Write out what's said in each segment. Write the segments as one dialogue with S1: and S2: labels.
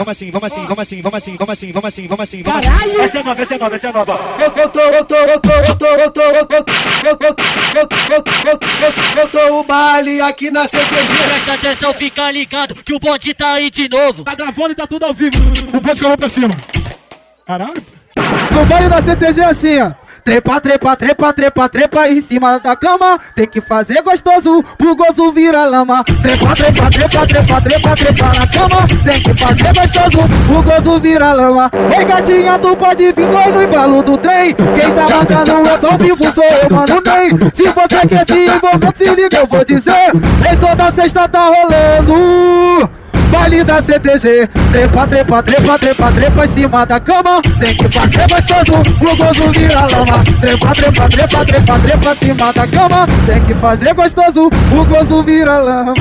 S1: vamos assim, vamos assim, vamos assim, vamos assim, vamos assim, vamos assim, vamos assim, vamos assim.
S2: Caralho!
S3: Vai ser nova, vai ser nova, vai ser nova.
S2: Eu tô, eu tô, eu tô, eu tô, eu tô, eu tô, eu tô, eu tô, eu tô, eu tô o baile aqui na CTG.
S4: Presta atenção, fica ligado que o bonde tá aí de novo.
S3: Tá gravando e tá tudo ao vivo.
S5: O eu vou pra cima. Caralho.
S2: No baile da CTG assim, ó. Trepa, trepa, trepa, trepa, trepa em cima da cama. Tem que fazer gostoso, pro gozo vira lama. Trepa, trepa, trepa, trepa, trepa, trepa na cama. Tem que fazer gostoso, pro gozo vira lama. Ei, gatinha, tu pode vir no embalo do trem. Quem tá mandando é só vivo, sou eu, mano, bem. Se você quer se envolver, se liga, eu vou dizer. Em toda sexta tá rolando. Baile da CTG, trepa, trepa, trepa, trepa, trepa em cima da cama. Tem que fazer gostoso, o gozo vira lama. Trepa, trepa, trepa, trepa, trepa em cima da cama. Tem que fazer gostoso, o gozo vira lama.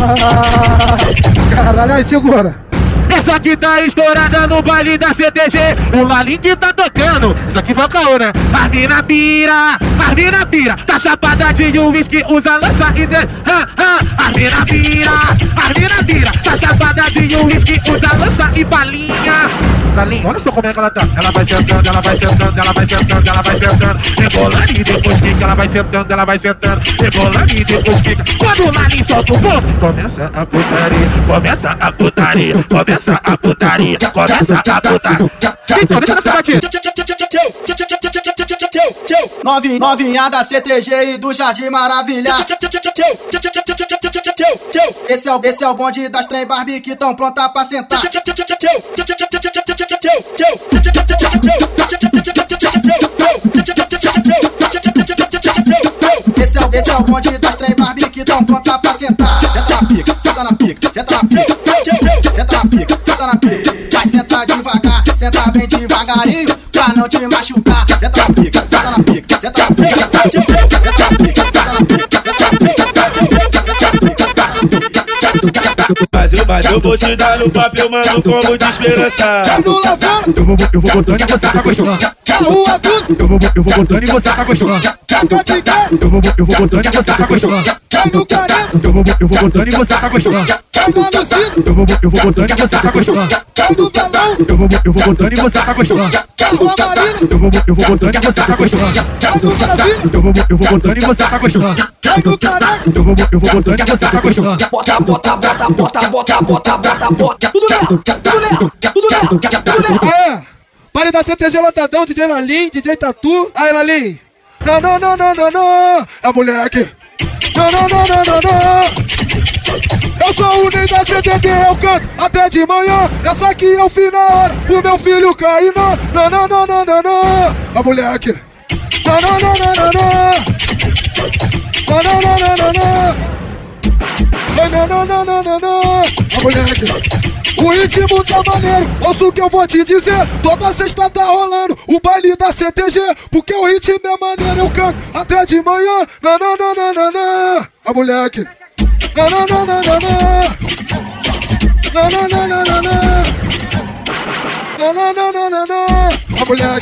S2: Caralho, aí segura.
S3: Essa aqui tá estourada no baile da CTG. O Lalingue tá tocando. Isso aqui foi o caô, né? As mina pira, as mina pira. Tá chapada de uísque, usa lança e de... Mina pira, as mina pira. Tá chapada de uísque, usa lança e balinha. Lalinha, olha só como é que ela tá. Ela vai sentando, ela vai sentando, ela vai sentando, ela vai sentando. Rebolando e depois que ela vai sentando, ela vai sentando. Rebolando e depois que... Quando o Lalinho solta o corpo, começa a putaria, começa a putaria, começa a putaria, começa a putaria. Então, deixa nessa batida.
S2: Novi, novinha da CTG e do Jardim Maravilha. Esse é o, esse é o bonde das trem Barbie que tão pronta pra sentar. Esse é o, esse é o bonde das trem Barbie que tão pronta pra sentar. Senta na pica, senta na pica, senta na pica. Senta na pica, senta na pica. Vai sentar devagar, senta bem devagarinho pra não te machucar.
S6: Mas eu, vou te dar no papel, mano, como de esperança.
S2: No lavando,
S5: Eu vou, eu vou botando e você tá gostando.
S2: na rua dos,
S5: Eu vou, eu vou botando e você tá gostando.
S2: na cotiqueira,
S5: Eu vou, eu vou botando e você tá gostando.
S2: no careta,
S5: Eu vou, eu vou botando e você tá gostando.
S2: No cisne,
S5: Eu vou, eu vou botando e você tá gostando.
S2: velão,
S5: Eu vou, eu vou botando e você tá gostando. Eu vou, eu vou botando e você tá gostando. Eu vou, eu vou botando e você tá gostando. Eu vou, eu vou botando e você tá gostando.
S2: Bota, bota, bota, bota, bota, bota, bota, bota. Tudo nela, tudo nela, tudo nela, tudo nela. É, pare da CTG lotadão, DJ Lalim, DJ Tatu. Aí, Lalim. Não, não, não, não, não, não. É aqui. Não, não, não, não, não, não. Eu sou o Ney da CDT, eu canto até de manhã. Essa aqui eu fiz na hora O meu filho cai na. Na, na, na, na, na, na. A moleque. Na, na, na, na, na, na. Na, na, na, na, na, na. Na, na, na, na, na, na. A moleque. O ritmo tá maneiro, ouço o que eu vou te dizer. Toda sexta tá rolando o baile da CTG. Porque o ritmo é maneiro, eu canto até de manhã. Na, na, na, na, na, na. A moleque. A mulher.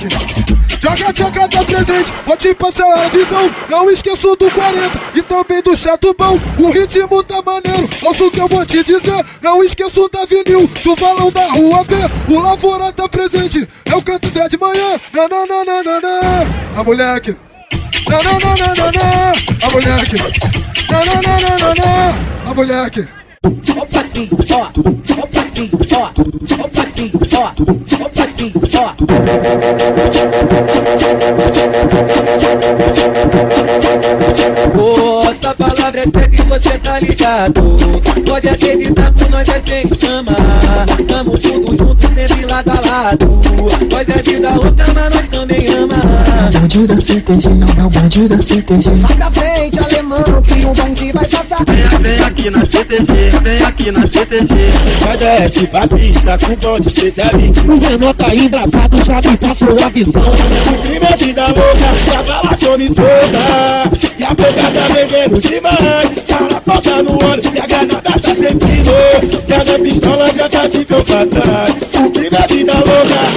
S2: Joga, joga, tá presente, te passar a visão. Não esqueço do 40 e também do chato bom. O ritmo tá maneiro, ouça o que eu vou te dizer. Não esqueço da vinil, do valão da rua B. O Lavoura tá presente, eu canto até de manhã. Não. A mulher aqui. Não, não, não, não, não, não. A mulher aqui. Não, não, não, não, não, não. A mulher aqui.
S4: Ó o passinho, ó, ó o passinho, ó, ó o passinho, ó, ó o passinho, ó.
S7: Nossa palavra é séria e você tá ligado Pode acreditar com nós é sem chama Tamo tudo junto, sempre lado a lado Nós é vida louca, mas nós também ama
S8: bonde da CTG, é o bonde da CTG.
S4: Sai da frente, alemão, que o bonde vai passar.
S6: Vem, vem aqui na CTG, vem aqui na CTG. Vai desce pra pista com bonde especialista.
S4: O menor tá embrasado, já me passou a visão.
S6: O crime é vida louca, já bala come solta. E a boca tá bebendo demais. Fala falta no olho, e a granada tá sentindo. E a minha pistola já tá de campo atrás. O crime é vida louca.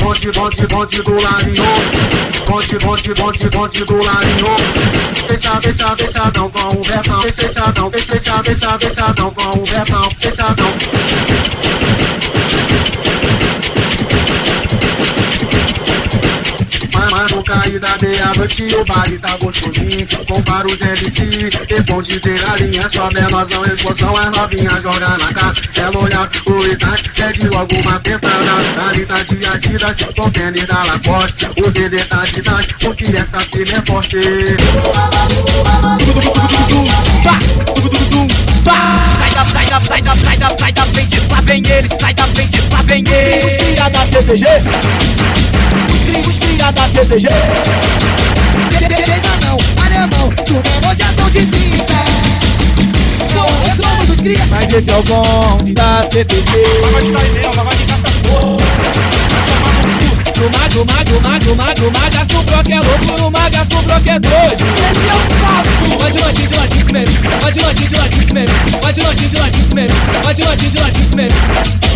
S9: Bonde, bonde, bonde do larinho. Bonde, bonde, bonde, bonde do larinho. Fecha, fecha, fechadão com o betão. Fechadão, fecha, fecha, fechadão com o betão. Fechadão. Mas, mas não cair da meia-noite o baile tá gostosinho. Com barulho de MC e bom dizer a linha Só melorzão, explosão, as novinhas joga na cara Ela olha pro idade, pede logo uma pentada Ali tá de Adidas, com tênis da Lacoste. O dele tá de idade, porque essa filha é forte.
S10: Sai da, sai da, sai da, sai da, sai da frente, lá vem eles, sai da frente, lá vem eles.
S11: Os cria da CTG gringos cria da CTG.
S10: Querida não, alemão, do é Hoje já tão de 30. Né? Sou o dono dos cria.
S11: Mas esse é o bom da CTG.
S10: Vai de mesmo, vai de casa no mago, mago, mago, mago, maga, suprou que é louco, no maga, suprou que é doido. Esse é o papo. Pode latir de latir mesmo, pode latir de latir mesmo, pode latir de latir mesmo, pode latir de latir mesmo.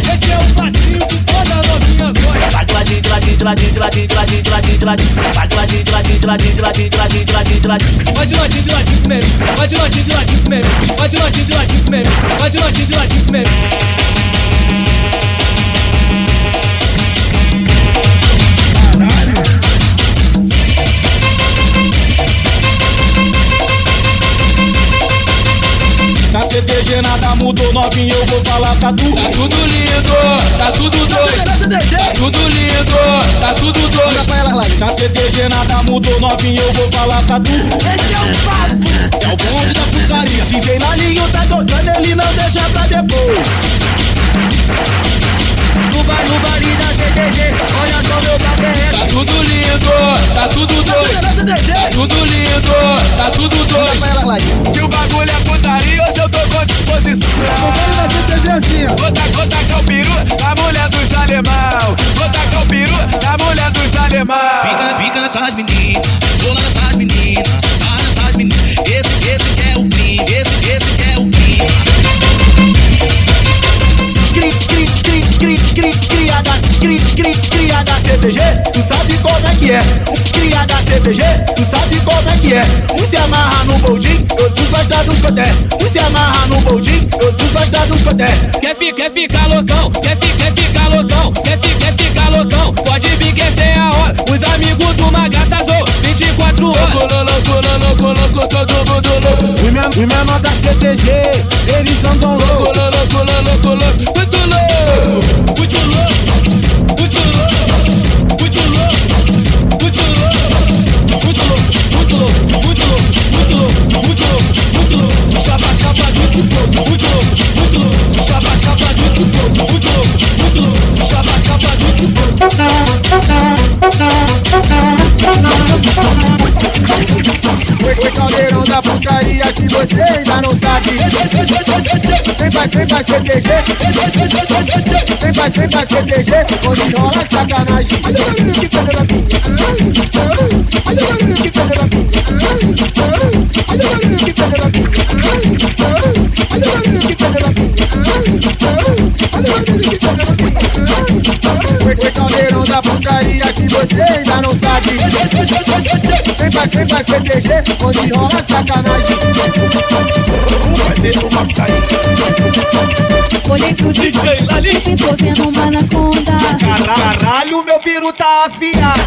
S10: Esse é o passinho que toda novinha gosta. Vai de latir, de latir, de latir, de latir, de latir, de latir, de latir. Vai de latir, de latir, de latir, de latir, de latir, de latir, de latir. Pode latir de latir mesmo, pode latir de latir mesmo, pode latir de latir mesmo, pode latir de latir mesmo.
S11: Na CTG nada mudou, novinho, eu vou falar pra tu
S6: Tá tudo lindo, tá tudo dois. Tá tudo lindo, tá tudo dois.
S11: Na CTG nada mudou, novinho, eu vou falar pra tu
S10: Esse é o papo.
S11: É o bonde da putaria
S10: DJ Nalinho tá tocando, ele não deixa pra depois. No baile, no baile da CTG, olha só meu
S6: Tá
S10: papel.
S6: tudo lindo, tá tudo dois. Tá tudo lindo, tá tudo dois. Se o bagulho é putaria, hoje eu tô com disposição. Vou tacar, vou tacar o peru na mulher dos alemão. Vou tacar o peru na mulher dos alemão.
S12: Fica, fica nessas meninas, pula nessas meninas, sai nessas meninas. Esse, esse que é o crime, esse, esse que é o crime.
S11: HCTG Tu sabe como é que é Scri, HCTG Tu sabe como é que é Um se amarra no boldinho, outros gosta dos coté Um se amarra no boldinho, outros gosta dos coté
S10: Quer, fi, quer ficar loucão, quer, fi, quer ficar loucão, quer, fi, quer ficar loucão. Pode vir que essa é a hora. Os amigos do Magaçador, 24 horas.
S6: Louco, louco, louco, louco, todo mundo louco.
S11: Os os menor da CTG Eles andam
S6: Louco, louco, louco, louco, muito louco.
S11: Não sabe Vem pra, vem pra CTG Vem pra, vem pra CTG Onde rola sacanagem. Olha o barulho que faz ela Olha o barulho que faz ela Olha o barulho que faz ela Olha o barulho que faz ela Olha o barulho que faz ela Oi, caldeirão da putaria que você ainda não sabe. Vem pra, vem pra CTG Onde rola sacanagem
S13: Olhei pro DJ e tô vendo uma anaconda.
S11: Caralho, meu piru tá afiado.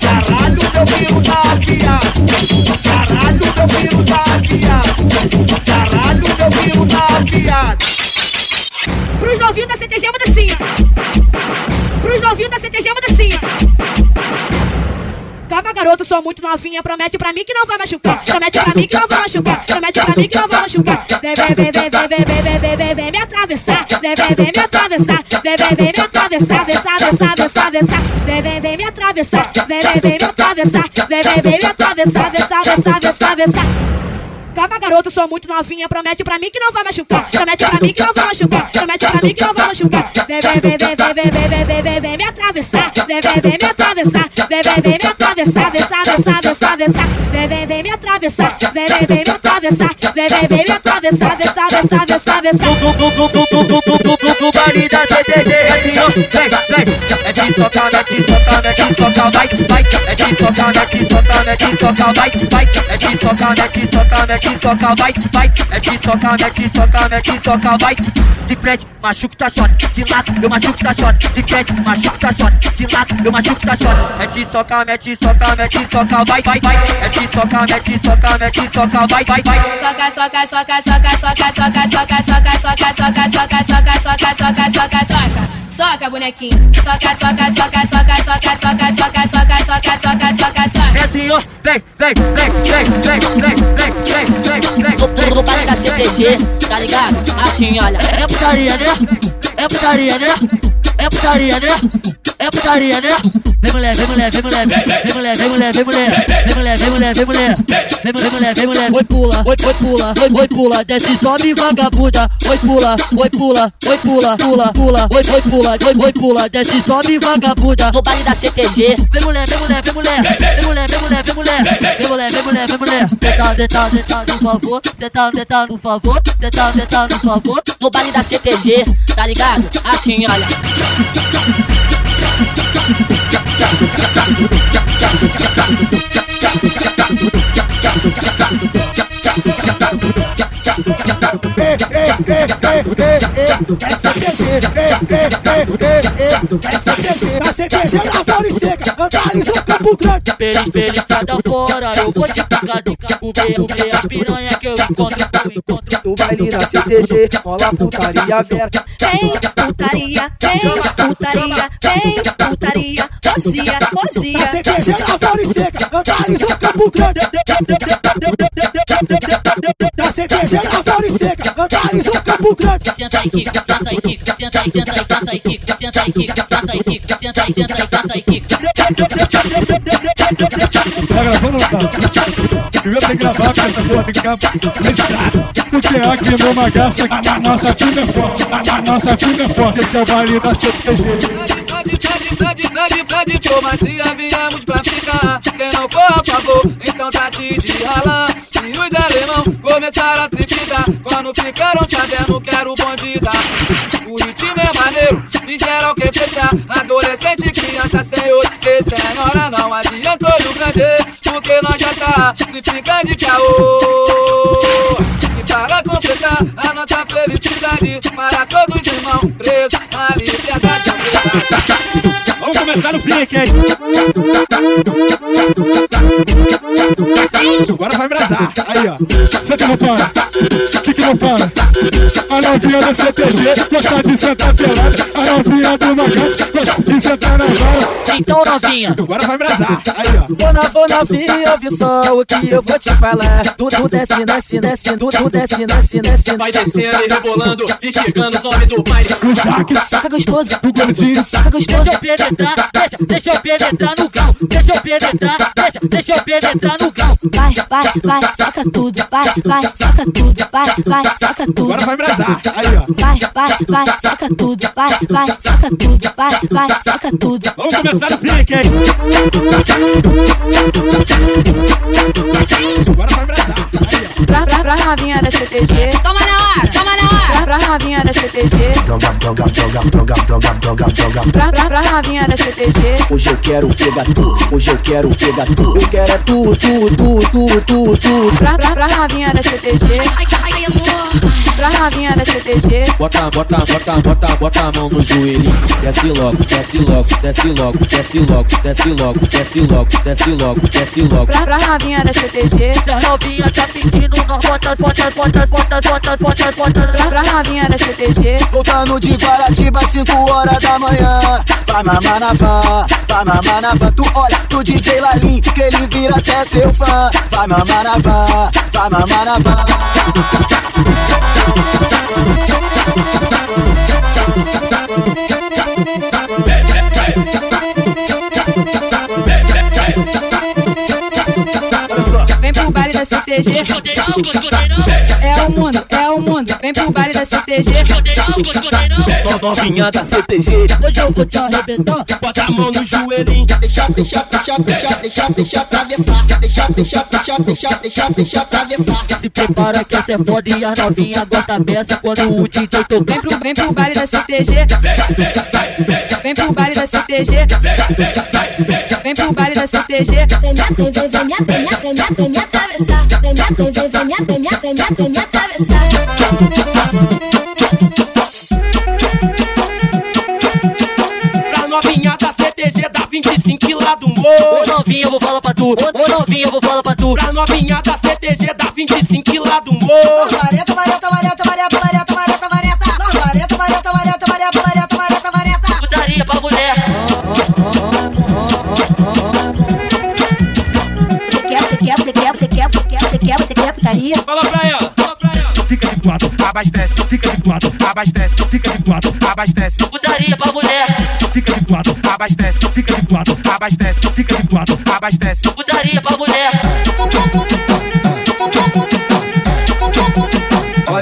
S11: Caralho, meu piru tá afiado. Caralho, meu piru tá afiado. Caralho, meu piru tá afiado.
S13: Pros novinhos da CTG, assim. ó. Pros novinhos da CTG, assim. Calma, garoto, sou muito novinha. Promete pra mim que não vai machucar. Promete pra mim que não vai machucar. Promete pra mim que não vai machucar. Vem, vem, vem, vem, vem, vem, vem, vem, vem, vem, vem me atravessar. Vem, vem, vem me atravessar. Vem, vem, vem me atravessar. Vessar, vessar, vessar, vessar. Vem, vem, vem me atravessar. Vem, vem, vem me atravessar. Vem, vem, vem me atravessar. Vessar, vessar, vessar, vessar. Calma, garoto, sou muito novinha. Promete pra mim que não vai machucar. Promete pra mim que não vai machucar. Promete pra mim que não vai machucar. Vem, vem, vem, vem, vem, vem, vem, vem, vem, vem, vem me atravessar. Vem, vem, vem me atravessar. Vem, vem, vem me atravessar. Vessar, vessar, vessar, vessar. Vem, vem, vem me atravessar. Vem, vem, vem me atravessar. Vem, vem, vem me atravessar. Vessar, vessar, vessar, vessar.
S9: No baile da CTG, assim vem, vem É de socar, é de socar, é de socar, vai, vai É de socar, é de socar, é de socar, vai, vai É de socar, é de socar, é de socar, vai, vai É de socar, é de socar, é de socar, vai De frente, machuco tá shot, de lado, eu machuco tá shot De frente, machuco tá shot, de lado, eu machuco tá shot É é de socar, é de socar, vai, vai, vai É é de socar, é de socar, vai, vai, vai
S13: Soca, soca, soca, soca, soca, soca, soca, soca, soca, soca, soca, soca, soca, soca, soca, soca. Soca, bonequinho. Soca, soca, soca, soca, soca, soca, soca, soca, soca, soca, soca, soca.
S9: É assim ó, vem, vem, vem, vem, vem, vem, vem, vem, vem, vem
S4: no baile da CTG, tá ligado? Assim, olha. É putaria, né? É putaria, né? É putaria, né? É putaria, né? Vem mulher, vem mulher, vem mulher, vem mulher, vem mulher, vem mulher, vem mulher, vem mulher, vem mulher, vem mulher, vem mulher, vem mulher, oi pula, oi, oi pula, oi, oi pula, desce sobe vagabunda, oi pula, oi pula, oi pula, pula, pula, oi, oi pula, pula, foi, vai pula, desce, sobe, vagabunda. No baile da CTG. Vem mulher, vem mulher, vem mulher. Vem mulher, vem mulher, vem mulher. Vem mulher, vem mulher, vem mulher. Senta, senta, senta, por favor. Senta, senta, por favor. Senta, senta, no favor. No baile da CTG, tá ligado? Assim, olha.
S2: Tchau, tchau, tchau, na CTG na Fone Seca, Andares o Campo Grande.
S4: Pela estrada fora, eu vou te picar de comer, comer a piranha que eu encontro, eu encontro.
S9: No da CTG
S2: Seca, Andares o Campo Grande.
S4: Senta aí, Kika, senta aí, senta aí, senta aí, senta aí, senta aí, senta aí, senta aí, senta aí, senta.
S5: Tá gravando tá? Primeiro tem que gravar, porque essa porra tem que ficar registrada. Porque aqui no Magaça, a nossa firma é forte. A nossa firma é forte. Esse é o baile da CTG.
S14: Grande, grande, grande, grande, grande diplomacia, viemos pra ficar. Quem não for a favor, então tá de de ralã. E os alemão começaram a Quando ficaram sabendo que era o bonde da. O ritmo é maneiro, e geral quer fechar. Adolescente, criança, senhor e senhora, não adiantou o grande. Porque nós já tá se fica de caô. E para completar a nossa felicidade, para todos os irmãos presos na liberdade.
S6: Vamos começar no pique, hein? Agora vai embrasar.
S5: Aí, ó. Senta no pano. Que que não para? A novinha da CTG gosta de sentar pelada. Novinha do Magaça gosta de sentar na vara.
S4: Então, novinha,
S6: Agora vai embrasar. Aí, ó.
S9: Dona, filha, ouve só o que eu vou te falar Tudo desce, desce, desce, tudo desce, desce, desce
S14: Vai descendo e rebolando, esticando os homens do baile.
S5: O Jaque,
S13: Soca gostoso,
S5: o Gordinho,
S13: soca gostoso.
S4: deixa eu penetrar, deixa, deixa eu penetrar no gal, deixa eu penetrar, deixa, deixa eu penetrar no gal.
S13: Vai, vai, vai, soca tudo, vai, vai, soca tudo, vai, vai, soca tudo.
S6: Agora vai embrasar. Aí, ó.
S13: Vai, vai, vai, soca tudo, vai, vai, soca tudo, vai, vai, soca tudo.
S6: Vamos começar no pique, hein? Agora vai ó.
S15: Pra, pra, pra novinha da CTG,
S13: Toma na toma na
S15: pra, pra novinha da CTG, pra, pra, pra novinha da CTG,
S9: Hoje eu quero pegar tu, hoje eu quero pegar tu. Eu quero é tu, tu, tu, tu, tu, tu.
S15: Pra, pra, pra novinha da CTG, pra novinha da CTG,
S9: Bota, bota, bota, bota, bota a mão no joelhinho. Desce logo, desce logo, desce logo, desce logo, desce logo, desce logo, desce logo, desce logo.
S15: Pra, pra novinha da CTG,
S4: Se a novinha tá pedindo, nós bota, bota, bota, bota, bota, bota, bota.
S15: pra, pra novinha da CTG,
S9: Voltando de Guaratiba, 5 horas da manhã. Vai mamar na van, vai mamar na van Tu olha pro DJ Lalim, que ele vira até seu fã. Vai mamar na van, vai mamar na van
S15: vem pro baile da CTG,
S16: é o mundo. Vem pro baile da CTG.
S7: Novinha da CTG.
S4: Hoje eu vou te arrebentar.
S7: Bota a mão no joelhinho. Deixa, deixa, deixa, deixa, deixa, deixa atravessar. Deixa, deixa, deixa, deixa, deixa, deixa atravessar.
S4: Se prepara que essa é foda e a novinha gosta dessa quando o DJ tocar.
S16: Vem pro, vem pro baile da CTG. Vem pro baile da CTG. Vem pro baile da CTG.
S17: Vem me atender, vem atender, vem me atender, vem me atravessar. Vem me atender, vem atender, vem me atender, vem me atravessar.
S7: 25 e lá do
S4: Ô
S7: morro.
S4: novinha, eu vou falar pra tu. Ô ô, novinha, eu vou falar pra tu.
S7: Pra novinha da CTG da 25 e lá do morro.
S17: Vareta, vareta, vareta, vareta, vareta, vareta, vareta. Vareta, vareta, vareta, vareta, vareta, vareta, vareta.
S4: Putaria pra mulher.
S17: Você quer, você quer, você quer, você quer, você quer, você quer, você quer putaria?
S7: Fala pra Abastece,
S8: fica de quatro,
S7: abastece,
S8: fica de quatro,
S7: abastece,
S4: Putaria pra mulher.
S8: fica de quatro,
S7: abastece,
S8: fica de quatro,
S7: abastece,
S8: fica de quatro.
S7: abastece.
S4: Putaria pra mulher.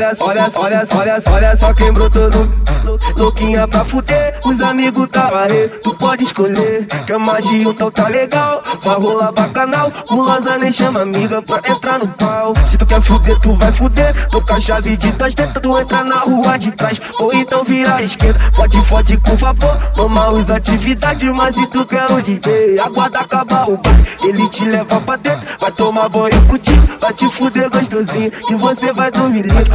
S10: Olha, olha, olha, olha, olha só quem brotou no louquinha pra fuder. Os amigos tá aí, tu pode escolher. Que a magia então tá legal, vai rolar bacanal. O Lanza nem chama amiga pra entrar no pau. Se tu quer fuder, tu vai fuder. Tô com a chave de trás, tenta tu entrar na rua de trás. Ou então vira esquerda, pode, pode com favor. Toma os atividades, mas se tu quer o DJ, aguarda acabar o baile. Ele te leva pra dentro, vai tomar banho contigo, vai te fuder gostosinho. E você vai dormir lindo.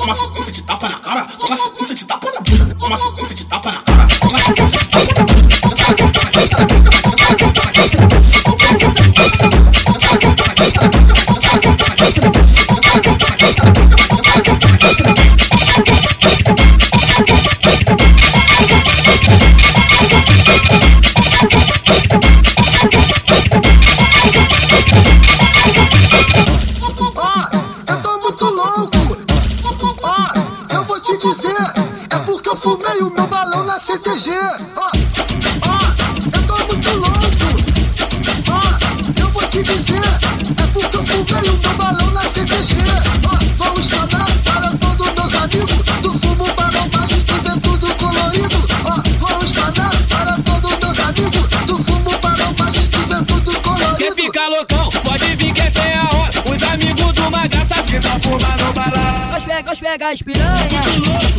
S18: Toma
S14: sequência de tapa na cara, toma sequência de tapa na bunda, toma sequência de tapa na cara, toma sequência de tapa na bunda. Na vai, senta na ponta, vai, senta na ponta, vai, senta na ponta, se for com ponta,
S7: Fumar no balão.
S18: Nós pega, pega as piranha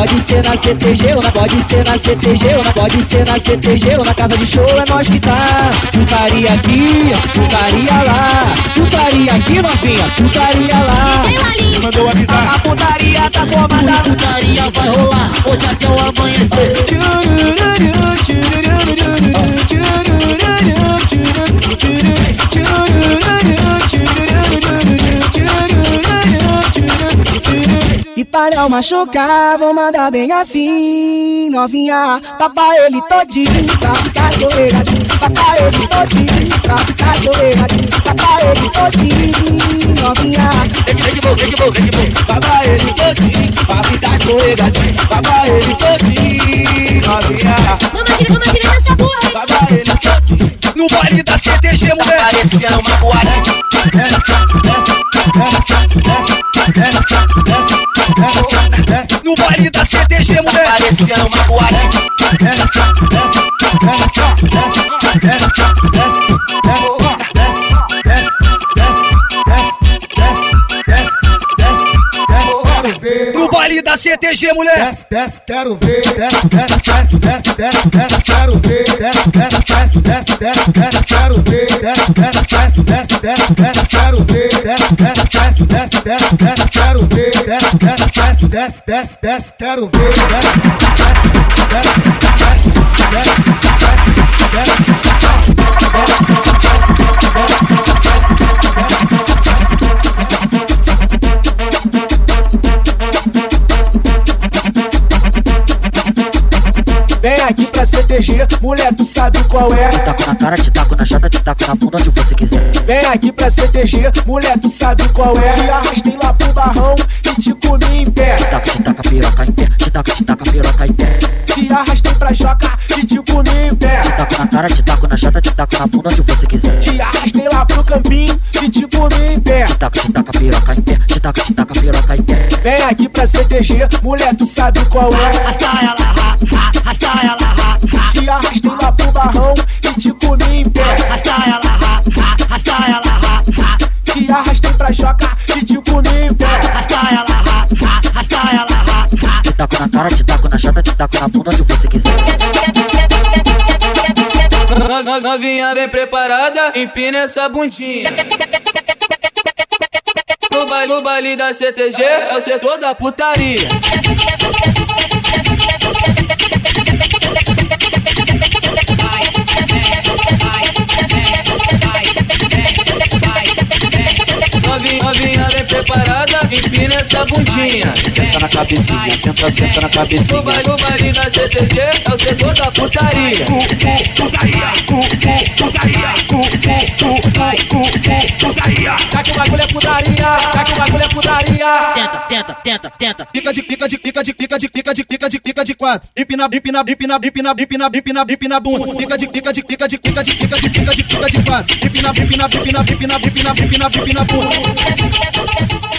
S18: Pode, ser na CTG ou na, pode ser na CTG ou na, pode ser na CTG ou na casa de show é nós que tá. Putaria aqui, putaria lá, putaria aqui novinha, putaria lá.
S17: DJ Lalinho.
S8: Mandou avisar.
S18: A putaria tá comandada.
S4: Putaria vai rolar. Hoje até o amanhecer.
S18: E para não machucar, vou mandar bem assim, novinha. Papai ele todinho pra ficar coleiradinho. Papai ele todinho pra ficar coleiradinho. Papai ele todinho, novinha. Papai ele todinho pra ficar coleiradinho. Papai ele todinho, novinha.
S17: Mamãe, mamãe, criança burra.
S18: Papai ele todinho.
S11: No baile da CTG, mulher.
S18: Parecia é uma boate.
S11: É, é, no baile da CTG, mulher.
S18: Parecendo uma boate.
S11: No baile
S19: CTG, mulher.
S20: Desce, desce, quero ver. Desce, desce, desce, desce, desce, desce, quero ver. Desce, desce, desce, desce, desce, desce, quero ver. Desce, desce, desce, desce, desce, desce, quero ver. Desce, desce, desce, desce, desce, desce, quero ver. Desce, desce, desce, desce, desce, desce, quero ver. Desce, desce, desce, desce, desce, desce, desce,
S19: Vem aqui pra CTG, mulher, tu sabe qual é.
S21: Taco na cara, te taco na chata, te taco na bunda onde você quiser.
S19: Vem aqui pra CTG, mulher, tu sabe qual é. Te arrastei lá pro barrão te comi em pé.
S21: Te taco, te taca piroca em pé, te taco, te taca piroca em pé.
S19: Te arrastei pra joca e te comi em pé.
S21: Te taco na cara, te taco na chata, te taco na bunda onde você quiser.
S19: Te arrastei lá pro campinho e te comi em pé.
S21: Te taco, te taca piroca em pé, te taco, te taca piroca em pé.
S19: Vem aqui pra CTG, mulher, tu sabe qual é.
S9: Arrasta ela, ra, ra, arrasta ela.
S19: Te arrastei lá pro barrão e te comi em pé.
S9: Arrasta ela, ra, ra, arrasta ela.
S19: Te arrastei pra joca
S21: taco na cara, te taco na chata, te taco na bunda onde você quiser.
S6: No- no- Novinha bem preparada, empina essa bundinha. No baile, no baile da CTG é o setor da putaria. Novinha, novinha preparada, empina essa bundinha.
S11: Senta na cabecinha, senta, senta na cabecinha.
S6: baile, no baile da CTG é o setor da putaria.
S19: Já que o bagulho é putaria, já que o bagulho é putaria.
S21: Tenta, tenta, tenta, tenta.
S11: Pica de pica de pica de pica de pica de pica de pica de quatro. Empina, empina, empina, empina, empina, empina, empina bunda. Pica de pica de pica de pica de pica de pica de pica de quatro. Empina, empina, empina, empina, empina, empina, empina bunda.